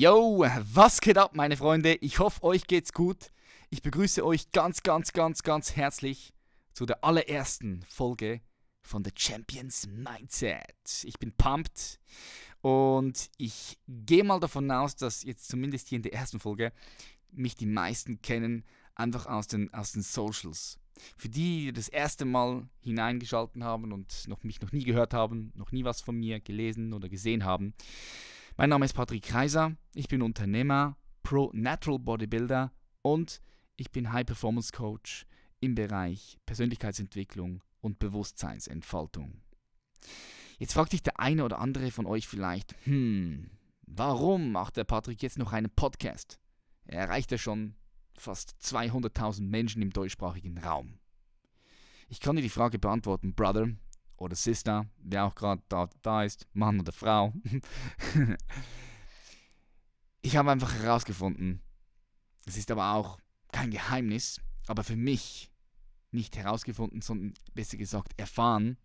Yo, was geht ab, meine Freunde? Ich hoffe, euch geht's gut. Ich begrüße euch ganz, ganz, ganz, ganz herzlich zu der allerersten Folge von The Champions Mindset. Ich bin pumped und ich gehe mal davon aus, dass jetzt zumindest hier in der ersten Folge mich die meisten kennen, einfach aus den, aus den Socials. Für die, die das erste Mal hineingeschalten haben und noch, mich noch nie gehört haben, noch nie was von mir gelesen oder gesehen haben. Mein Name ist Patrick Kreiser, ich bin Unternehmer, Pro Natural Bodybuilder und ich bin High Performance Coach im Bereich Persönlichkeitsentwicklung und Bewusstseinsentfaltung. Jetzt fragt sich der eine oder andere von euch vielleicht, hm, warum macht der Patrick jetzt noch einen Podcast? Er erreicht ja schon fast 200.000 Menschen im deutschsprachigen Raum. Ich kann dir die Frage beantworten, Brother oder Sister, wer auch gerade da, da ist, Mann oder Frau. ich habe einfach herausgefunden, es ist aber auch kein Geheimnis, aber für mich nicht herausgefunden, sondern besser gesagt erfahren,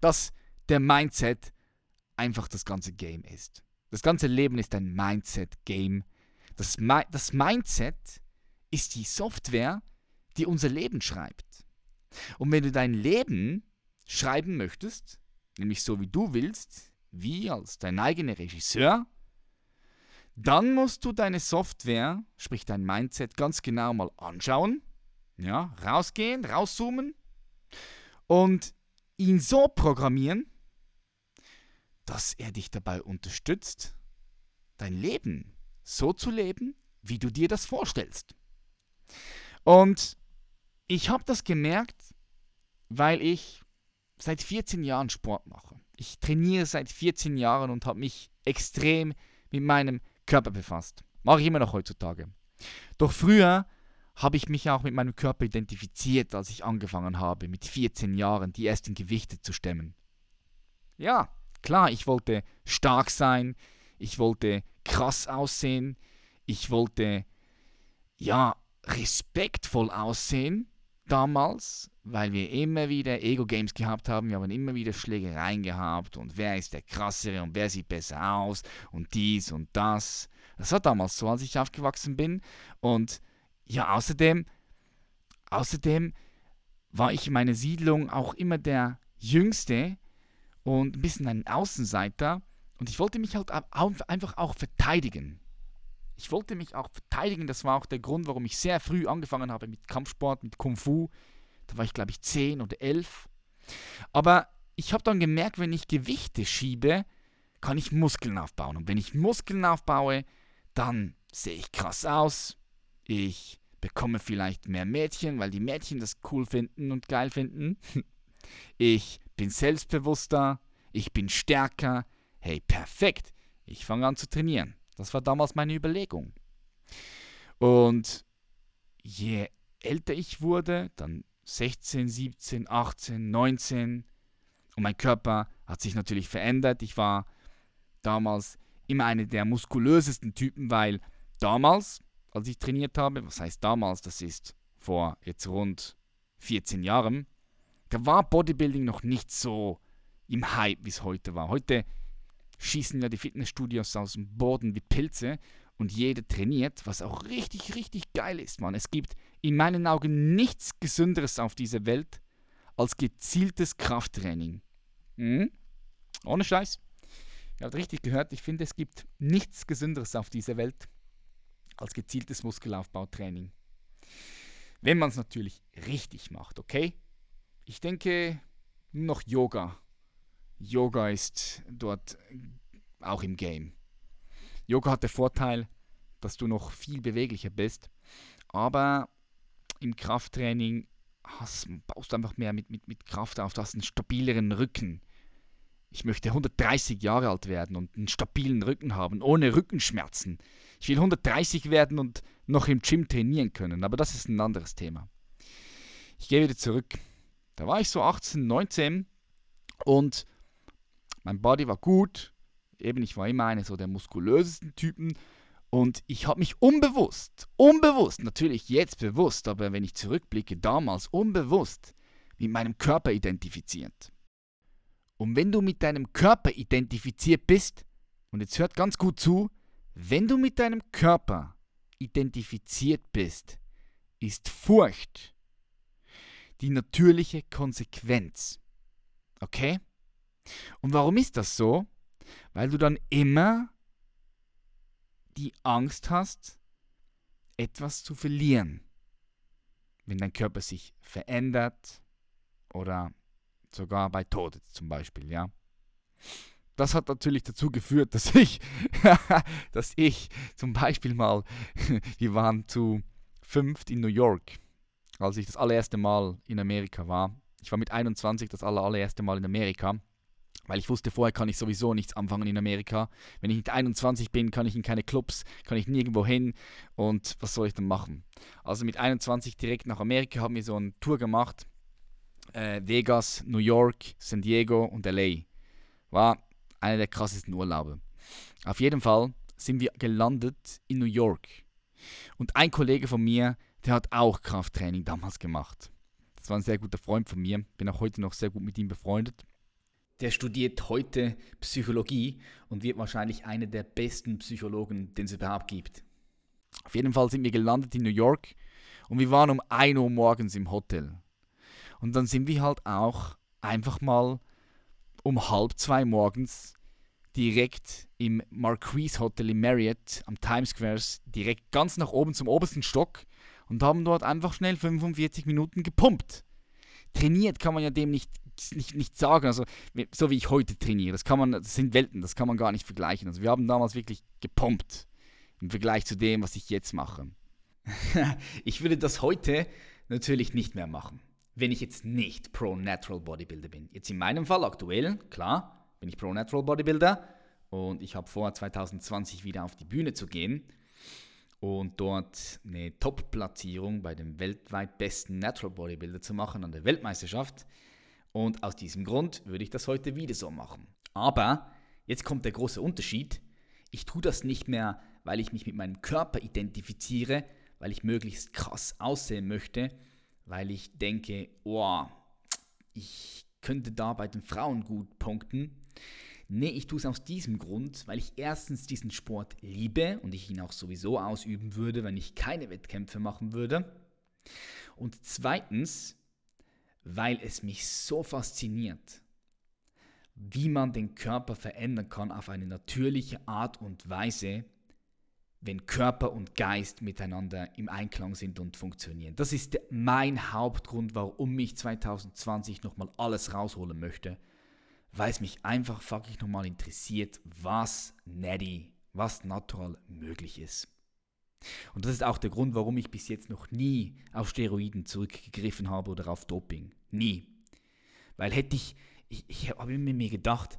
dass der Mindset einfach das ganze Game ist. Das ganze Leben ist ein Mindset-Game. Das, das Mindset ist die Software, die unser Leben schreibt. Und wenn du dein Leben schreiben möchtest, nämlich so wie du willst, wie als dein eigener Regisseur, dann musst du deine Software, sprich dein Mindset, ganz genau mal anschauen, ja, rausgehen, rauszoomen und ihn so programmieren, dass er dich dabei unterstützt, dein Leben so zu leben, wie du dir das vorstellst. Und ich habe das gemerkt, weil ich seit 14 Jahren Sport mache. Ich trainiere seit 14 Jahren und habe mich extrem mit meinem Körper befasst. Mache ich immer noch heutzutage. Doch früher habe ich mich auch mit meinem Körper identifiziert, als ich angefangen habe, mit 14 Jahren die ersten Gewichte zu stemmen. Ja, klar, ich wollte stark sein, ich wollte krass aussehen, ich wollte, ja, respektvoll aussehen damals, weil wir immer wieder Ego-Games gehabt haben, wir haben immer wieder Schlägereien gehabt und wer ist der krassere und wer sieht besser aus und dies und das. Das war damals so, als ich aufgewachsen bin und ja, außerdem, außerdem war ich in meiner Siedlung auch immer der Jüngste und ein bisschen ein Außenseiter und ich wollte mich halt einfach auch verteidigen. Ich wollte mich auch verteidigen. Das war auch der Grund, warum ich sehr früh angefangen habe mit Kampfsport, mit Kung Fu. Da war ich, glaube ich, 10 oder 11. Aber ich habe dann gemerkt, wenn ich Gewichte schiebe, kann ich Muskeln aufbauen. Und wenn ich Muskeln aufbaue, dann sehe ich krass aus. Ich bekomme vielleicht mehr Mädchen, weil die Mädchen das cool finden und geil finden. Ich bin selbstbewusster. Ich bin stärker. Hey, perfekt. Ich fange an zu trainieren. Das war damals meine Überlegung. Und je älter ich wurde, dann 16, 17, 18, 19, und mein Körper hat sich natürlich verändert. Ich war damals immer einer der muskulösesten Typen, weil damals, als ich trainiert habe, was heißt damals, das ist vor jetzt rund 14 Jahren, da war Bodybuilding noch nicht so im Hype, wie es heute war. Heute schießen ja die Fitnessstudios aus dem Boden wie Pilze und jeder trainiert, was auch richtig, richtig geil ist, Mann. Es gibt in meinen Augen nichts Gesünderes auf dieser Welt als gezieltes Krafttraining. Mhm. Ohne Scheiß. Ihr habt richtig gehört, ich finde, es gibt nichts Gesünderes auf dieser Welt als gezieltes Muskelaufbautraining. Wenn man es natürlich richtig macht, okay? Ich denke, noch Yoga Yoga ist dort auch im Game. Yoga hat den Vorteil, dass du noch viel beweglicher bist, aber im Krafttraining hast, baust du einfach mehr mit, mit, mit Kraft auf, du hast einen stabileren Rücken. Ich möchte 130 Jahre alt werden und einen stabilen Rücken haben, ohne Rückenschmerzen. Ich will 130 werden und noch im Gym trainieren können, aber das ist ein anderes Thema. Ich gehe wieder zurück. Da war ich so 18, 19 und mein Body war gut. Eben, ich war immer einer so der muskulösesten Typen. Und ich habe mich unbewusst, unbewusst, natürlich jetzt bewusst, aber wenn ich zurückblicke, damals unbewusst mit meinem Körper identifiziert. Und wenn du mit deinem Körper identifiziert bist, und jetzt hört ganz gut zu, wenn du mit deinem Körper identifiziert bist, ist Furcht die natürliche Konsequenz. Okay? Und warum ist das so? Weil du dann immer die Angst hast, etwas zu verlieren. Wenn dein Körper sich verändert oder sogar bei Tod zum Beispiel, ja. Das hat natürlich dazu geführt, dass ich, dass ich zum Beispiel mal, wir waren zu fünft in New York, als ich das allererste Mal in Amerika war. Ich war mit 21 das allererste Mal in Amerika, weil ich wusste, vorher kann ich sowieso nichts anfangen in Amerika. Wenn ich nicht 21 bin, kann ich in keine Clubs, kann ich nirgendwo hin und was soll ich dann machen? Also mit 21 direkt nach Amerika haben wir so eine Tour gemacht äh, Vegas, New York, San Diego und LA. War einer der krassesten Urlaube. Auf jeden Fall sind wir gelandet in New York. Und ein Kollege von mir, der hat auch Krafttraining damals gemacht. Das war ein sehr guter Freund von mir, bin auch heute noch sehr gut mit ihm befreundet. Der studiert heute Psychologie und wird wahrscheinlich einer der besten Psychologen, den es überhaupt gibt. Auf jeden Fall sind wir gelandet in New York und wir waren um 1 Uhr morgens im Hotel. Und dann sind wir halt auch einfach mal um halb zwei morgens direkt im Marquise Hotel in Marriott am Times Square, direkt ganz nach oben zum obersten Stock und haben dort einfach schnell 45 Minuten gepumpt. Trainiert kann man ja dem nicht, nicht, nicht sagen, also so wie ich heute trainiere, das, kann man, das sind Welten, das kann man gar nicht vergleichen. Also wir haben damals wirklich gepumpt im Vergleich zu dem, was ich jetzt mache. ich würde das heute natürlich nicht mehr machen wenn ich jetzt nicht Pro-Natural Bodybuilder bin. Jetzt in meinem Fall aktuell, klar, bin ich Pro-Natural Bodybuilder und ich habe vor, 2020 wieder auf die Bühne zu gehen und dort eine Top-Platzierung bei dem weltweit besten Natural Bodybuilder zu machen an der Weltmeisterschaft. Und aus diesem Grund würde ich das heute wieder so machen. Aber jetzt kommt der große Unterschied. Ich tue das nicht mehr, weil ich mich mit meinem Körper identifiziere, weil ich möglichst krass aussehen möchte, weil ich denke, oh, ich könnte da bei den Frauen gut punkten. Nee, ich tue es aus diesem Grund, weil ich erstens diesen Sport liebe und ich ihn auch sowieso ausüben würde, wenn ich keine Wettkämpfe machen würde. Und zweitens, weil es mich so fasziniert, wie man den Körper verändern kann auf eine natürliche Art und Weise, wenn Körper und Geist miteinander im Einklang sind und funktionieren. Das ist mein Hauptgrund, warum ich 2020 nochmal alles rausholen möchte, weil es mich einfach fucking nochmal interessiert, was Netty, was natural möglich ist. Und das ist auch der Grund, warum ich bis jetzt noch nie auf Steroiden zurückgegriffen habe oder auf Doping. Nie. Weil hätte ich, ich, ich habe mir gedacht,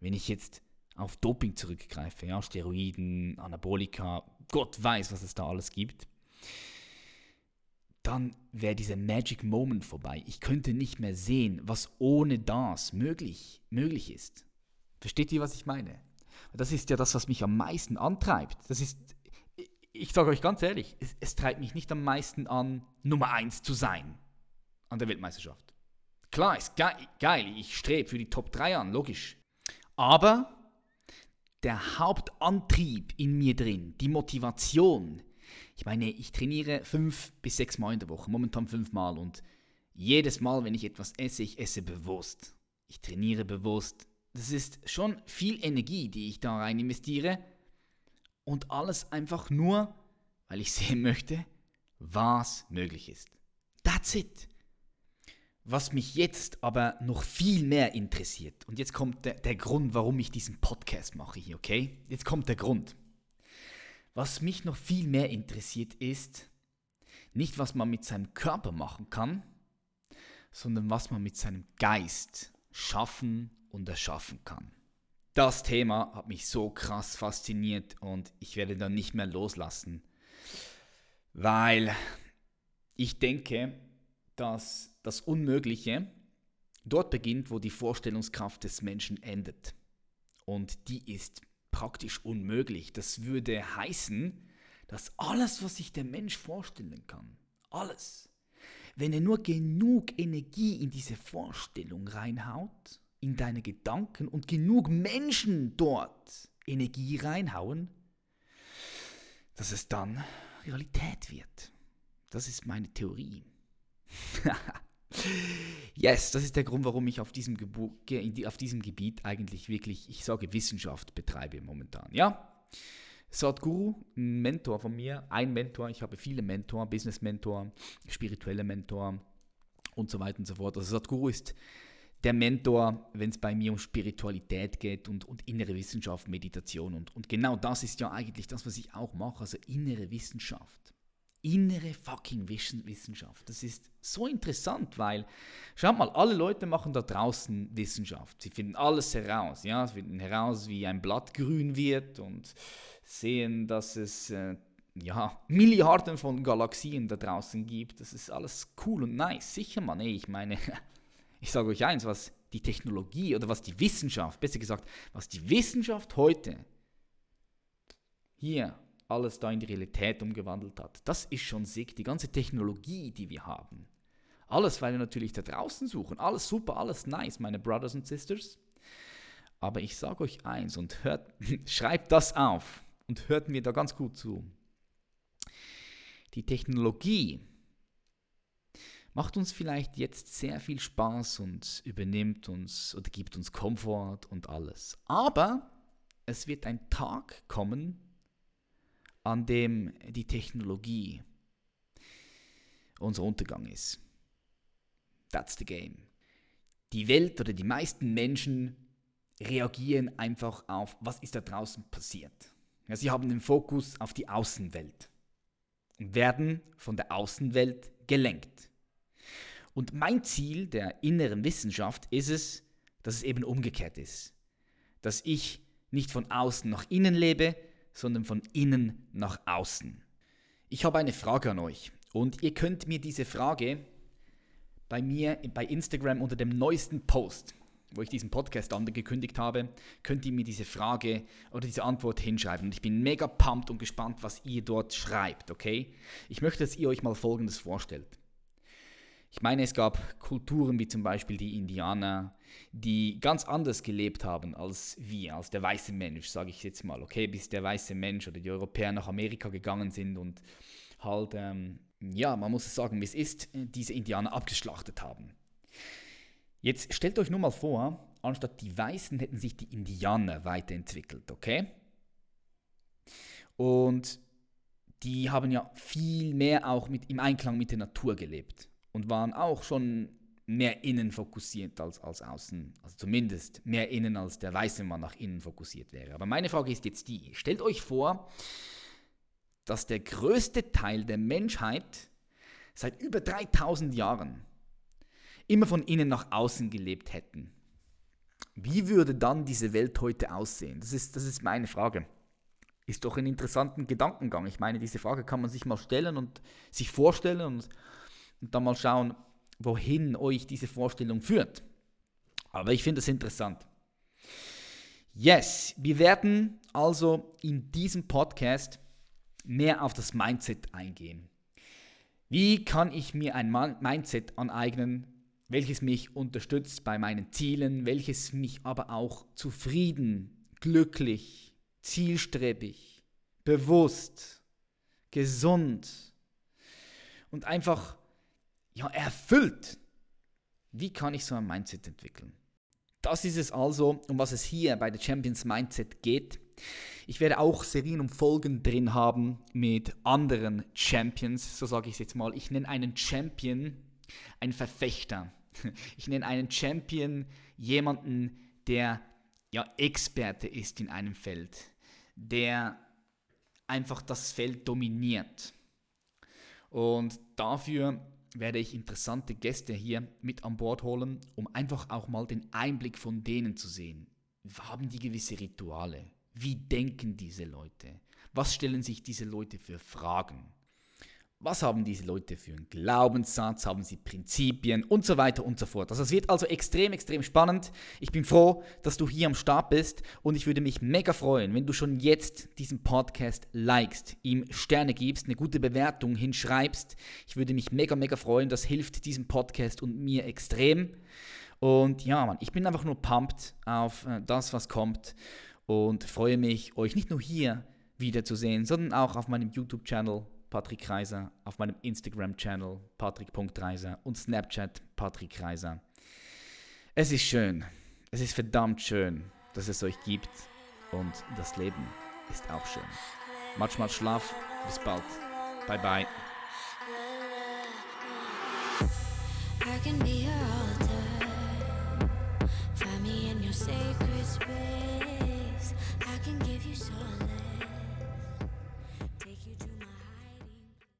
wenn ich jetzt auf Doping zurückgreife, ja, Steroiden, Anabolika, Gott weiß, was es da alles gibt, dann wäre dieser Magic Moment vorbei. Ich könnte nicht mehr sehen, was ohne das möglich, möglich ist. Versteht ihr, was ich meine? Das ist ja das, was mich am meisten antreibt. Das ist, ich sage euch ganz ehrlich, es, es treibt mich nicht am meisten an, Nummer 1 zu sein an der Weltmeisterschaft. Klar, ist ge geil, ich strebe für die Top 3 an, logisch. Aber der Hauptantrieb in mir drin, die Motivation. Ich meine, ich trainiere fünf bis sechs Mal in der Woche, momentan fünf Mal und jedes Mal, wenn ich etwas esse, ich esse bewusst. Ich trainiere bewusst. Das ist schon viel Energie, die ich da rein investiere und alles einfach nur, weil ich sehen möchte, was möglich ist. That's it. Was mich jetzt aber noch viel mehr interessiert, und jetzt kommt der, der, Grund, warum ich diesen Podcast mache hier, okay? Jetzt kommt der Grund. Was mich noch viel mehr interessiert ist, nicht was man mit seinem Körper machen kann, sondern was man mit seinem Geist schaffen und erschaffen kann. Das Thema hat mich so krass fasziniert und ich werde dann nicht mehr loslassen, weil ich denke, dass das Unmögliche dort beginnt, wo die Vorstellungskraft des Menschen endet. Und die ist praktisch unmöglich. Das würde heißen, dass alles, was sich der Mensch vorstellen kann, alles, wenn er nur genug Energie in diese Vorstellung reinhaut, in deine Gedanken und genug Menschen dort Energie reinhauen, dass es dann Realität wird. Das ist meine Theorie. yes, das ist der Grund, warum ich auf diesem, Gebu auf diesem Gebiet eigentlich wirklich, ich sage Wissenschaft betreibe momentan. Ja, Sadhguru, ein Mentor von mir, ein Mentor, ich habe viele Mentor, Business-Mentor, spirituelle Mentor und so weiter und so fort. Also Sadhguru ist der Mentor, wenn es bei mir um Spiritualität geht und, und innere Wissenschaft, Meditation. Und, und genau das ist ja eigentlich das, was ich auch mache, also innere Wissenschaft. Innere fucking Wissenschaft. Das ist so interessant, weil, schaut mal, alle Leute machen da draußen Wissenschaft. Sie finden alles heraus. Ja? Sie finden heraus, wie ein Blatt grün wird und sehen, dass es äh, ja, Milliarden von Galaxien da draußen gibt. Das ist alles cool und nice. Sicher, man. Ey, ich meine, ich sage euch eins, was die Technologie oder was die Wissenschaft, besser gesagt, was die Wissenschaft heute hier alles da in die Realität umgewandelt hat. Das ist schon sick. Die ganze Technologie, die wir haben. Alles, weil wir natürlich da draußen suchen. Alles super, alles nice, meine Brothers und Sisters. Aber ich sage euch eins und hört, schreibt das auf und hört mir da ganz gut zu. Die Technologie macht uns vielleicht jetzt sehr viel Spaß und übernimmt uns oder gibt uns Komfort und alles. Aber es wird ein Tag kommen, an dem die Technologie unser Untergang ist. That's the game. Die Welt oder die meisten Menschen reagieren einfach auf, was ist da draußen passiert. Ja, sie haben den Fokus auf die Außenwelt und werden von der Außenwelt gelenkt. Und mein Ziel der inneren Wissenschaft ist es, dass es eben umgekehrt ist. Dass ich nicht von außen nach innen lebe, sondern von innen nach außen. Ich habe eine Frage an euch und ihr könnt mir diese Frage bei mir bei Instagram unter dem neuesten Post, wo ich diesen Podcast angekündigt habe, könnt ihr mir diese Frage oder diese Antwort hinschreiben. Und ich bin mega pumped und gespannt, was ihr dort schreibt, okay? Ich möchte, dass ihr euch mal Folgendes vorstellt. Ich meine, es gab Kulturen wie zum Beispiel die Indianer, die ganz anders gelebt haben als wir, als der weiße Mensch, sage ich jetzt mal, okay, bis der weiße Mensch oder die Europäer nach Amerika gegangen sind und halt, ähm, ja, man muss es sagen, wie es ist, diese Indianer abgeschlachtet haben. Jetzt stellt euch nur mal vor, anstatt die Weißen hätten sich die Indianer weiterentwickelt, okay? Und die haben ja viel mehr auch mit, im Einklang mit der Natur gelebt und waren auch schon mehr innen fokussiert als, als außen. Also zumindest mehr innen als der weiße Mann nach innen fokussiert wäre. Aber meine Frage ist jetzt die, stellt euch vor, dass der größte Teil der Menschheit seit über 3000 Jahren immer von innen nach außen gelebt hätten. Wie würde dann diese Welt heute aussehen? Das ist, das ist meine Frage. Ist doch ein interessanter Gedankengang. Ich meine, diese Frage kann man sich mal stellen und sich vorstellen und und dann mal schauen, wohin euch diese Vorstellung führt. Aber ich finde es interessant. Yes, wir werden also in diesem Podcast mehr auf das Mindset eingehen. Wie kann ich mir ein Mindset aneignen, welches mich unterstützt bei meinen Zielen, welches mich aber auch zufrieden, glücklich, zielstrebig, bewusst, gesund und einfach ja, erfüllt. Wie kann ich so ein Mindset entwickeln? Das ist es also, um was es hier bei der Champions Mindset geht. Ich werde auch Serien und Folgen drin haben mit anderen Champions, so sage ich es jetzt mal. Ich nenne einen Champion einen Verfechter. Ich nenne einen Champion jemanden, der ja Experte ist in einem Feld, der einfach das Feld dominiert. Und dafür werde ich interessante Gäste hier mit an Bord holen, um einfach auch mal den Einblick von denen zu sehen. Haben die gewisse Rituale? Wie denken diese Leute? Was stellen sich diese Leute für Fragen? Was haben diese Leute für einen Glaubenssatz? Haben sie Prinzipien und so weiter und so fort? Also es wird also extrem, extrem spannend. Ich bin froh, dass du hier am Start bist und ich würde mich mega freuen, wenn du schon jetzt diesen Podcast likest, ihm Sterne gibst, eine gute Bewertung hinschreibst. Ich würde mich mega, mega freuen. Das hilft diesem Podcast und mir extrem. Und ja, Mann, ich bin einfach nur pumped auf äh, das, was kommt und freue mich, euch nicht nur hier wiederzusehen, sondern auch auf meinem YouTube-Channel Patrick Kreiser, auf meinem Instagram-Channel patrick.reiser und Snapchat Patrick Kreiser. Es ist schön, es ist verdammt schön, dass es euch gibt und das Leben ist auch schön. Matsch, matsch, schlaf, bis bald. Bye, bye.